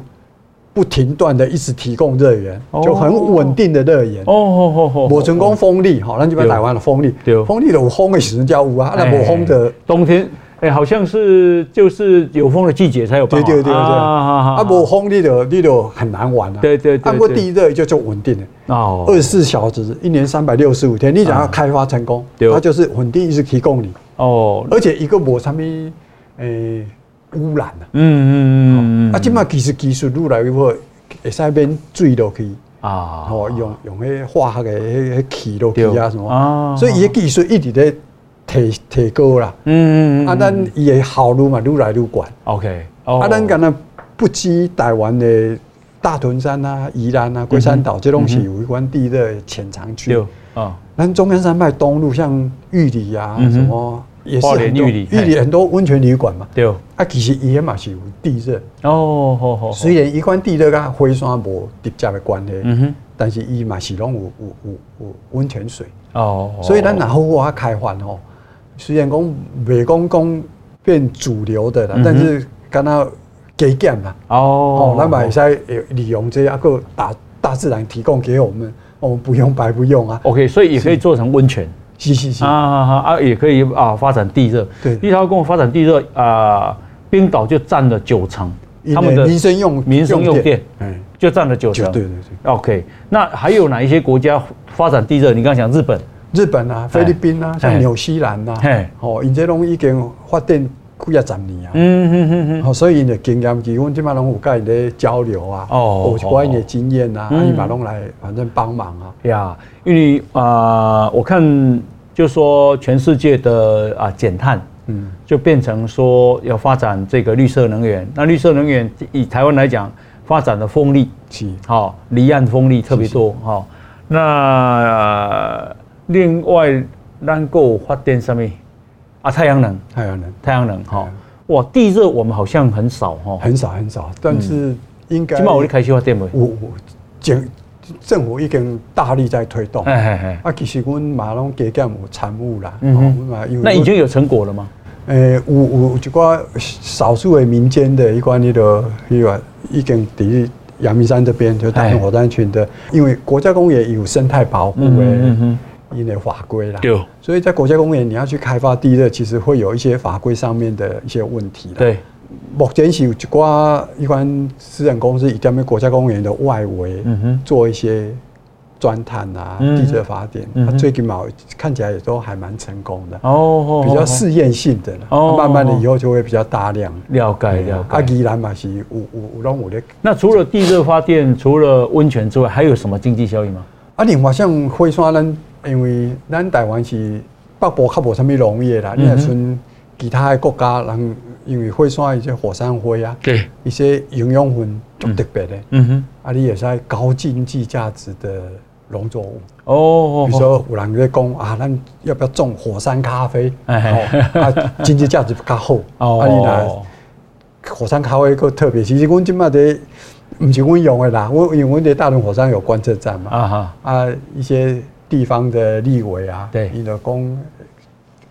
不停断的一直提供热源，就很稳定的热源。哦哦哦哦，我成功风力，好，那就把台湾的风力，风力的有风的时候叫有啊，那无风的冬天，哎，好像是就是有风的季节才有办法。对对对对，啊，无风力的力就很难玩了。对对对，按过地热就就稳定了。哦，二十四小时，一年三百六十五天，你想要开发成功，它就是稳定一直提供你。哦，而且一个无什么，诶。污染啊，嗯嗯嗯嗯，啊，即卖其实技术愈来愈好，会使免水落去。啊，吼，用用迄化学的迄迄气落去啊什么，啊，所以伊的技术一直咧提提高啦，嗯嗯嗯，啊，咱伊的效率嘛愈来愈悬，OK，啊，咱敢若不止台湾的大屯山啊、宜兰啊、龟山岛，这拢是有一关地热潜藏区，啊，咱中央山脉东路像玉里啊什么。也是很多，玉里很多温泉旅馆嘛。对。啊，其实伊也嘛是有地热。哦，好好。虽然伊款地热甲火山无直接的关系，嗯哼，但是伊嘛是拢有有有有温泉水。哦。所以咱若好好开发吼，虽然讲未讲讲变主流的啦，但是敢若加减嘛。哦。咱嘛会使利用这啊个大大自然提供给我们，我们不用白不用啊。OK，所以也可以做成温泉。是是是啊啊啊！也可以啊，发展地热。对，立陶宛发展地热啊，冰岛就占了九成，他们的民生用民生用电，嗯，就占了九成。对对对。OK，那还有哪一些国家发展地热？你刚刚讲日本，日本啊，菲律宾啊，像纽西兰呐，哦，因这拢已经发电。几啊十年啊，嗯嗯嗯嗯，所以呢经验，基本基本拢有跟伊咧交流啊，哦，有关因的经验啊，伊嘛拢来反正帮忙啊。呀，因为啊，我看就说全世界的啊减碳，嗯，就变成说要发展这个绿色能源。那绿色能源以台湾来讲，发展的风力是好，离岸风力特别多哈。那另外能够发电什么？啊，太阳能，太阳能，太阳能，哈，哇，地热我们好像很少哈，很少很少，但是应该，起码我哋开始发电没？我我政政府已经大力在推动，哎哎哎，啊，其实我们马龙给干有产物啦，嗯，那已经有成果了吗？诶，有有一寡少数的民间的一寡那个那个已经抵阳明山这边就大屯火山群的，因为国家公园有生态保护诶。因为法规啦，对，所以在国家公园你要去开发地热，其实会有一些法规上面的一些问题。对，目前是有一寡一般私人公司以他们国家公园的外围，嗯哼，做一些钻探啊，地热发电，最起码看起来也都还蛮成功的。哦，比较试验性的，哦，慢慢的以后就会比较大量。了解了解。啊，宜兰嘛是五五五龙五的。那除了地热发电，除了温泉之外，还有什么经济效益吗？啊，另外像灰山呢？因为咱台湾是北部较无啥物农业啦，你若像其他的国家，人因为火山一些火山灰啊，对，一些营养分就特别的，嗯哼，啊，你也是高经济价值的农作物哦。比如说有人在讲啊，咱要不要种火山咖啡？哎，啊，经济价值较好哦。啊，你若火山咖啡够特别，其实阮即马的唔是阮用的啦，我因为阮在大屯火山有观测站嘛，啊哈，啊一些。地方的立委啊，对，你的工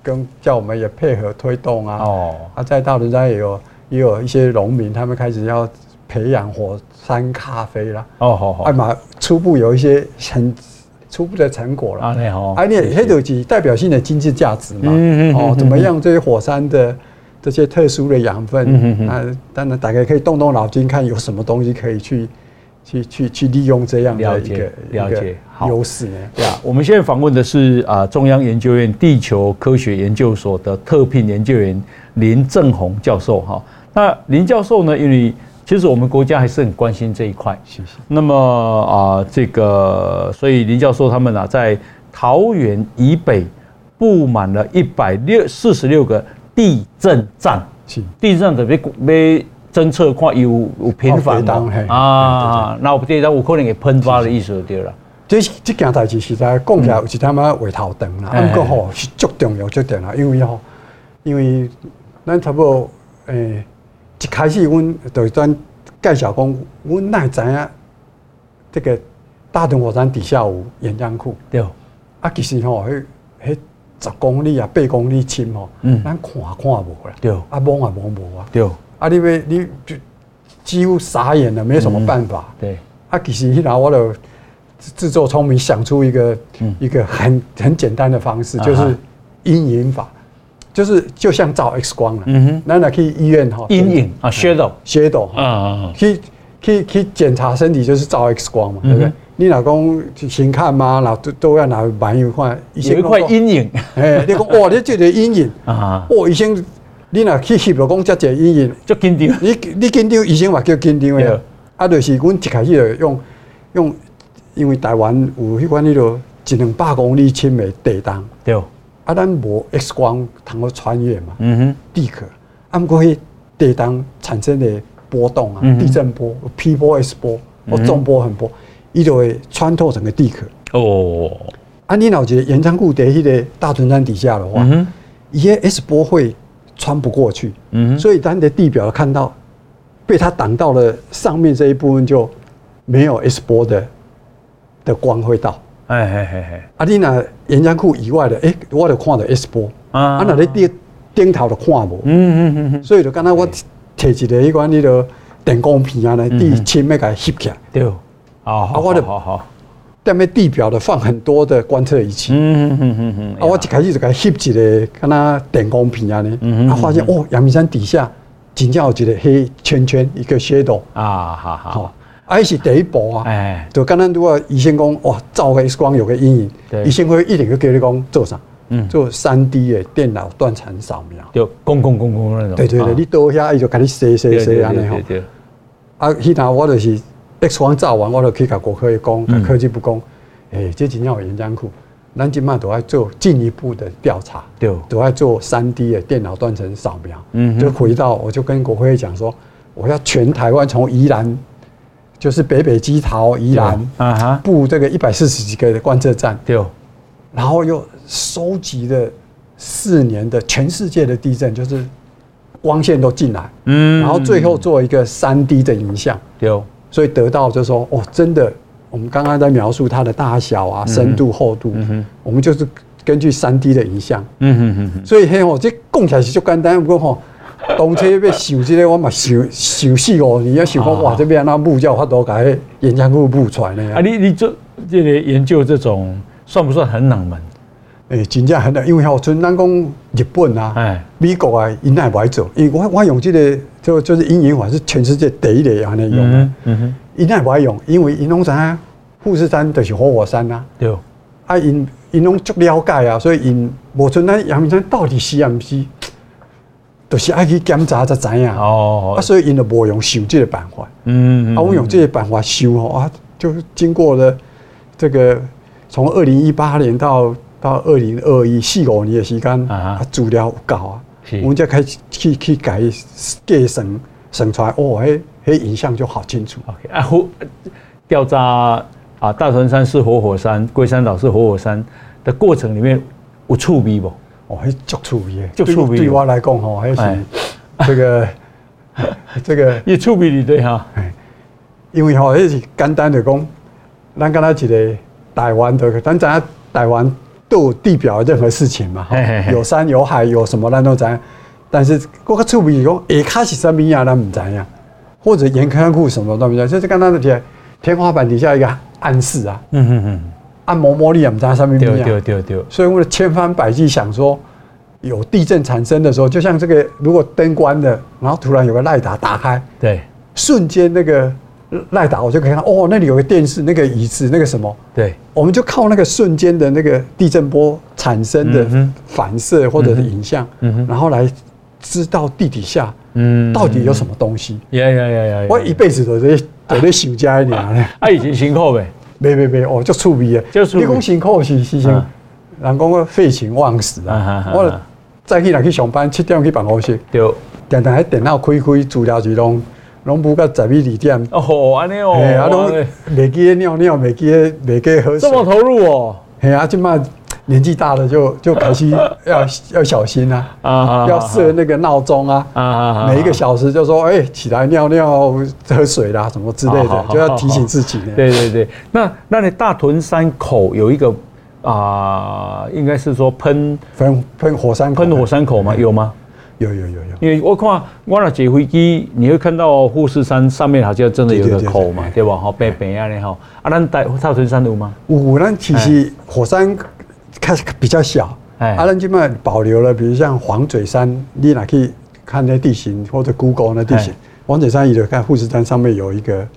跟叫我们也配合推动啊。哦，啊，再到人家也有也有一些农民，他们开始要培养火山咖啡啦。哦，好好，哎嘛，初步有一些很初步的成果了。啊，你好，哎，你黑土鸡代表性的经济价值嘛。嗯嗯哦，怎么样？这些火山的这些特殊的养分，嗯嗯啊，当然大家可以动动脑筋，看有什么东西可以去。去去去利用这样的一个了解了解好优势呢？对啊，我们现在访问的是啊中央研究院地球科学研究所的特聘研究员林正宏教授哈。那林教授呢，因为其实我们国家还是很关心这一块，谢谢。那么啊，这个所以林教授他们啊，在桃园以北布满了一百六四十六个地震站，是地震特别被侦测看有有频繁啊，那我不记得有可能给喷发的意思对了。这这件代志实在讲起来有一点仔话头长啦，啊，不过吼是足重要足重要，因为吼，因为咱差不多诶。一开始，阮就专介绍讲，阮哪会知影这个大屯火山底下有岩浆库。对。啊，其实吼，迄迄十公里啊，八公里深吼，嗯，咱看看无啦。对。啊，摸也摸无啊。对。啊，你要你就几乎傻眼了，没什么办法。对。啊，其实迄阵我就自作聪明想出一个一个很很简单的方式，就是阴影法。就是就像照 X 光了，嗯哼，那那去医院哈，阴影啊，shadow，shadow，啊啊，去去去检查身体就是照 X 光嘛，对不对？你老公先看嘛，然后都都要拿板一块，有一块阴影，[laughs] 哎，你讲哇，你这个阴影。[laughs] 啊，哦，医生，你若去翕了讲这个阴影，就紧张，你你紧张，医生嘛叫紧张的，啊，就是阮一开始就用用，因为台湾有迄款迄落一两百公里深的地洞，对。啊，咱无 X 光通过穿越嘛？嗯哼，地壳，啊，毋过迄地洞产生的波动啊，嗯、地震波、P 波、S 波或中波、横波，伊就会穿透整个地壳。哦，啊，你老觉岩浆库在迄个大屯山底下的话，伊个、嗯、哼 S 波会穿不过去。嗯，所以咱的地表看到被它挡到了上面这一部分，就没有 S 波的的光会到。哎哎哎哎！啊，你那岩浆库以外的，哎，我就看到 S 波啊，啊，那你顶顶头就看无，嗯嗯嗯，所以就刚才我摕一个迄款迄个电光片啊，来地亲要甲翕起来，对，啊，我就好好，在那地表的放很多的观测仪器，嗯嗯嗯嗯，啊，我一开始就甲翕一个，敢那电光片啊呢，啊，发现哦，阳明山底下真正有一个黑圈圈，一个 shadow 啊，好好。还是第一步啊！哎，就刚刚如果医生讲哇，照个 X 光有个阴影，医生会一点就给你讲做啥？嗯，做三 D 的电脑断层扫描，就公公公公那种。对对对，你倒下伊就给你洗洗洗安尼吼。啊，迄阵我就是 X 光照完，我就去甲国科一讲，甲科技部讲，诶，这真正有岩浆库，咱今嘛都要做进一步的调查，对，都要做三 D 的电脑断层扫描。嗯，就回到我就跟国科讲说，我要全台湾从宜兰。就是北北基桃宜兰啊哈，布这个一百四十几个的观测站，对，然后又收集了四年的全世界的地震，就是光线都进来，嗯，然后最后做一个三 D 的影像，对，所以得到就是说哦，真的，我们刚刚在描述它的大小啊、深度、厚度，我们就是根据三 D 的影像，嗯嗯嗯，所以嘿哦，这讲起来是就简单，不过吼。[laughs] 动车要想这个，我嘛想想死哦！你要想讲哇，这边那木叫发多改岩浆库木出来呢？啊，你你做这个研究这种算不算很冷门？诶，真正很冷，因为吼，像咱讲日本啊，哎，美国啊，因也不爱做，因为我我用这个就就是阴影法是全世界第一类安尼用的，嗯哼，因奈不爱用，因为因拢知影富士山就是活火山呐，对，啊因因拢足了解啊，所以因无存咱阳明山到底是毋是？都是爱去检查才知影。哦，啊，所以因就无用想这个办法，嗯，啊，我用这个办法想吼啊，就经过了这个从二零一八年到到二零二一四五年的时间啊，资料有够啊，我们就开始去去改计算算出来，哦，迄迄，影像就好清楚。啊，火调查啊，大屯山是活火山，龟山岛是活火山的过程里面有趣味不？哦，迄足趣味的，足趣味。对我来讲，吼，还是这个 [laughs] 这个 [laughs] 也趣味的对哈。因为吼，迄是简单的讲，咱刚才一个台湾的，咱知影台湾都有地表任何事情嘛，有山有海有什么咱都知影。但是嗰个趣味讲，下骹是什么呀，咱唔知呀。或者岩坑库什么都不知道，就是刚刚那天天花板底下一个暗示啊。嗯嗯嗯。按摩摩力也不知道上面怎么样，对对对，所以我们千方百计想说，有地震产生的时候，就像这个，如果灯关了，然后突然有个赖达打开，对，瞬间那个赖达，我就可以看到哦，那里有个电视，那个椅子，那个什么，对，我们就靠那个瞬间的那个地震波产生的反射或者是影像，嗯，然后来知道地底下嗯到底有什么东西。呀呀呀呀！我一辈子都在 [laughs] 都在想这一点呢。啊，以前辛苦呗？没没没，哦，就趣味啊，就你讲辛苦是是是，人讲个废寝忘食啊。我早起来去上班，七点去办公室，对，常常喺电脑开开资料就拢。拢不到十一二点。哦，安尼哦，哎，啊，拢未记得尿尿，未记得未记得喝水，这么投入哦，哎啊，即嘛年纪大了就就开始 [laughs] 要要小心啊，啊，要设那个闹钟啊，啊，每一个小时就说，哎，起来尿尿喝水啦，什么之类的，就要提醒自己。对对对，那那你大屯山口有一个啊，应该是说喷喷喷火山喷火山口吗？有吗？有有有有，因为我看我那坐飞机，你会看到富士山上面好像真的有个口嘛，对吧？好白白啊，然后啊，咱大大屯山有吗？有，咱其实火山开始比较小，哎，啊，咱基本上保留了，比如像黄嘴山，你哪去看那地形或者 Google 那地形，黄嘴山，你就看富士山上面有一个，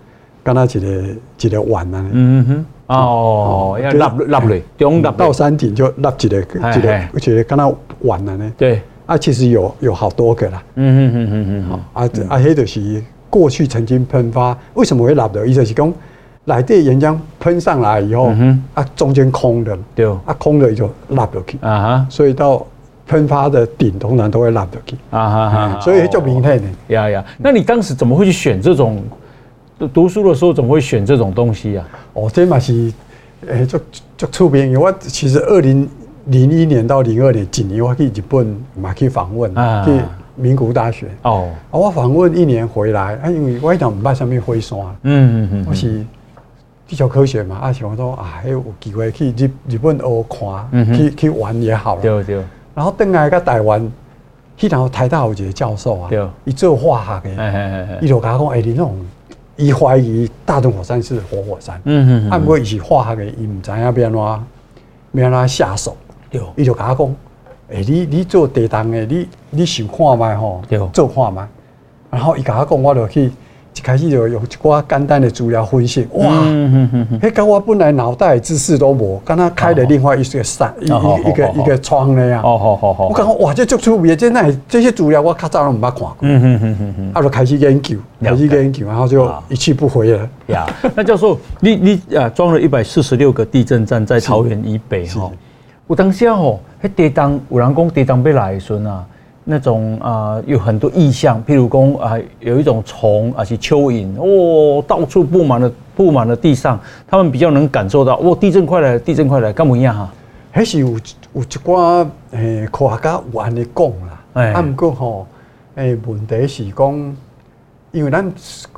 刚刚几个几个碗啊，嗯哼，哦，要立立立到山顶就立几个几个，而且刚刚碗了呢，对。啊，其实有有好多个啦。嗯嗯嗯嗯嗯。好，啊啊，黑的是过去曾经喷发，为什么会立的？意思是讲，来电岩浆喷上来以后，啊，中间空的，对，啊，空的就立落去。啊哈。所以到喷发的顶，通常都会立落去。啊哈哈。所以就明显的。呀呀，那你当时怎么会去选这种？读书的时候怎么会选这种东西啊？哦，这嘛是，诶，就就出名。我其实二零。零一年到零二年，几年我去日本嘛去访问，啊、去名古屋大学。哦，啊，我访问一年回来，啊，因为我一直唔捌上面火山。嗯嗯嗯，我是地球科学嘛，啊，想说啊，还有机会去日日本学看，嗯、去去玩也好了。对对。然后等来个台湾，去然后台大有一个教授啊，伊做化学的，伊就甲我讲，哎，你那种，伊怀疑大屯火山是活火山。嗯嗯。啊，不过伊是化学的，伊毋知影变哪，变哪下手。伊就甲我讲，诶，你你做地动的，你你想看觅吼，做看觅。然后伊甲我讲，我就去一开始就用一寡简单的资料分析，哇，迄甲我本来脑袋知识都无，敢若开了另外一个扇，一一个一个窗那样。哦好好好。我感觉哇，这足趣味，这那这些资料我较早拢毋捌看过。嗯嗯嗯嗯嗯。啊，就开始研究，开始研究，然后就一去不回了。呀，那教授，你你啊，装了一百四十六个地震站在桃园以北哈。我当下吼，迄地当有人讲地当要来的时阵啊，那种啊有很多意象，譬如讲啊有一种虫，啊是蚯蚓，哦，到处布满了布满了地上，他们比较能感受到，哦，地震快来，地震快来了，干么样哈？还是有有一寡诶科学家有安尼讲啦，哎，啊，毋过吼，诶，问题是讲，因为咱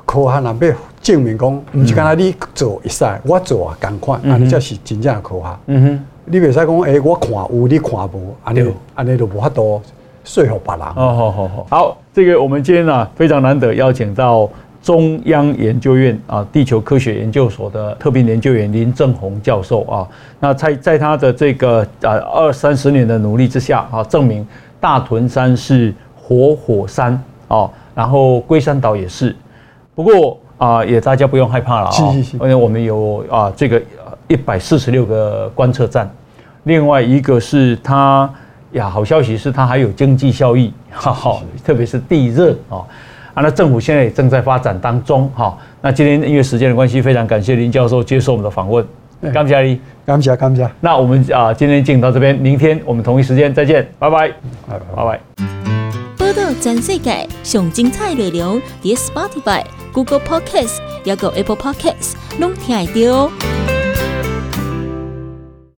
科学人要证明讲，毋是干那你做一赛，我做啊共款，安尼才是真正的科学。嗯哼。你袂使讲，哎，我看有，你看无，安尼，安尼就无法度说服别人。哦，好好好，好，这个我们今天呢非常难得邀请到中央研究院啊地球科学研究所的特聘研究员林正宏教授啊。那在在他的这个呃二三十年的努力之下啊，证明大屯山是活火山啊，然后龟山岛也是。不过啊，也大家不用害怕了啊，因为我们有啊这个。一百四十六个观测站，另外一个是它呀，好消息是它还有经济效益，[laughs] 哈哈，特别是地热啊，啊，那政府现在也正在发展当中哈。那今天因为时间的关系，非常感谢林教授接受我们的访问，感谢你，感谢感谢。那我们啊，今天进到这边，明天我们同一时间再见，拜拜，拜拜。拜拜。报道全世界上精彩内容，点 Spotify、Google Podcasts，还有 Apple Podcasts，拢听得到。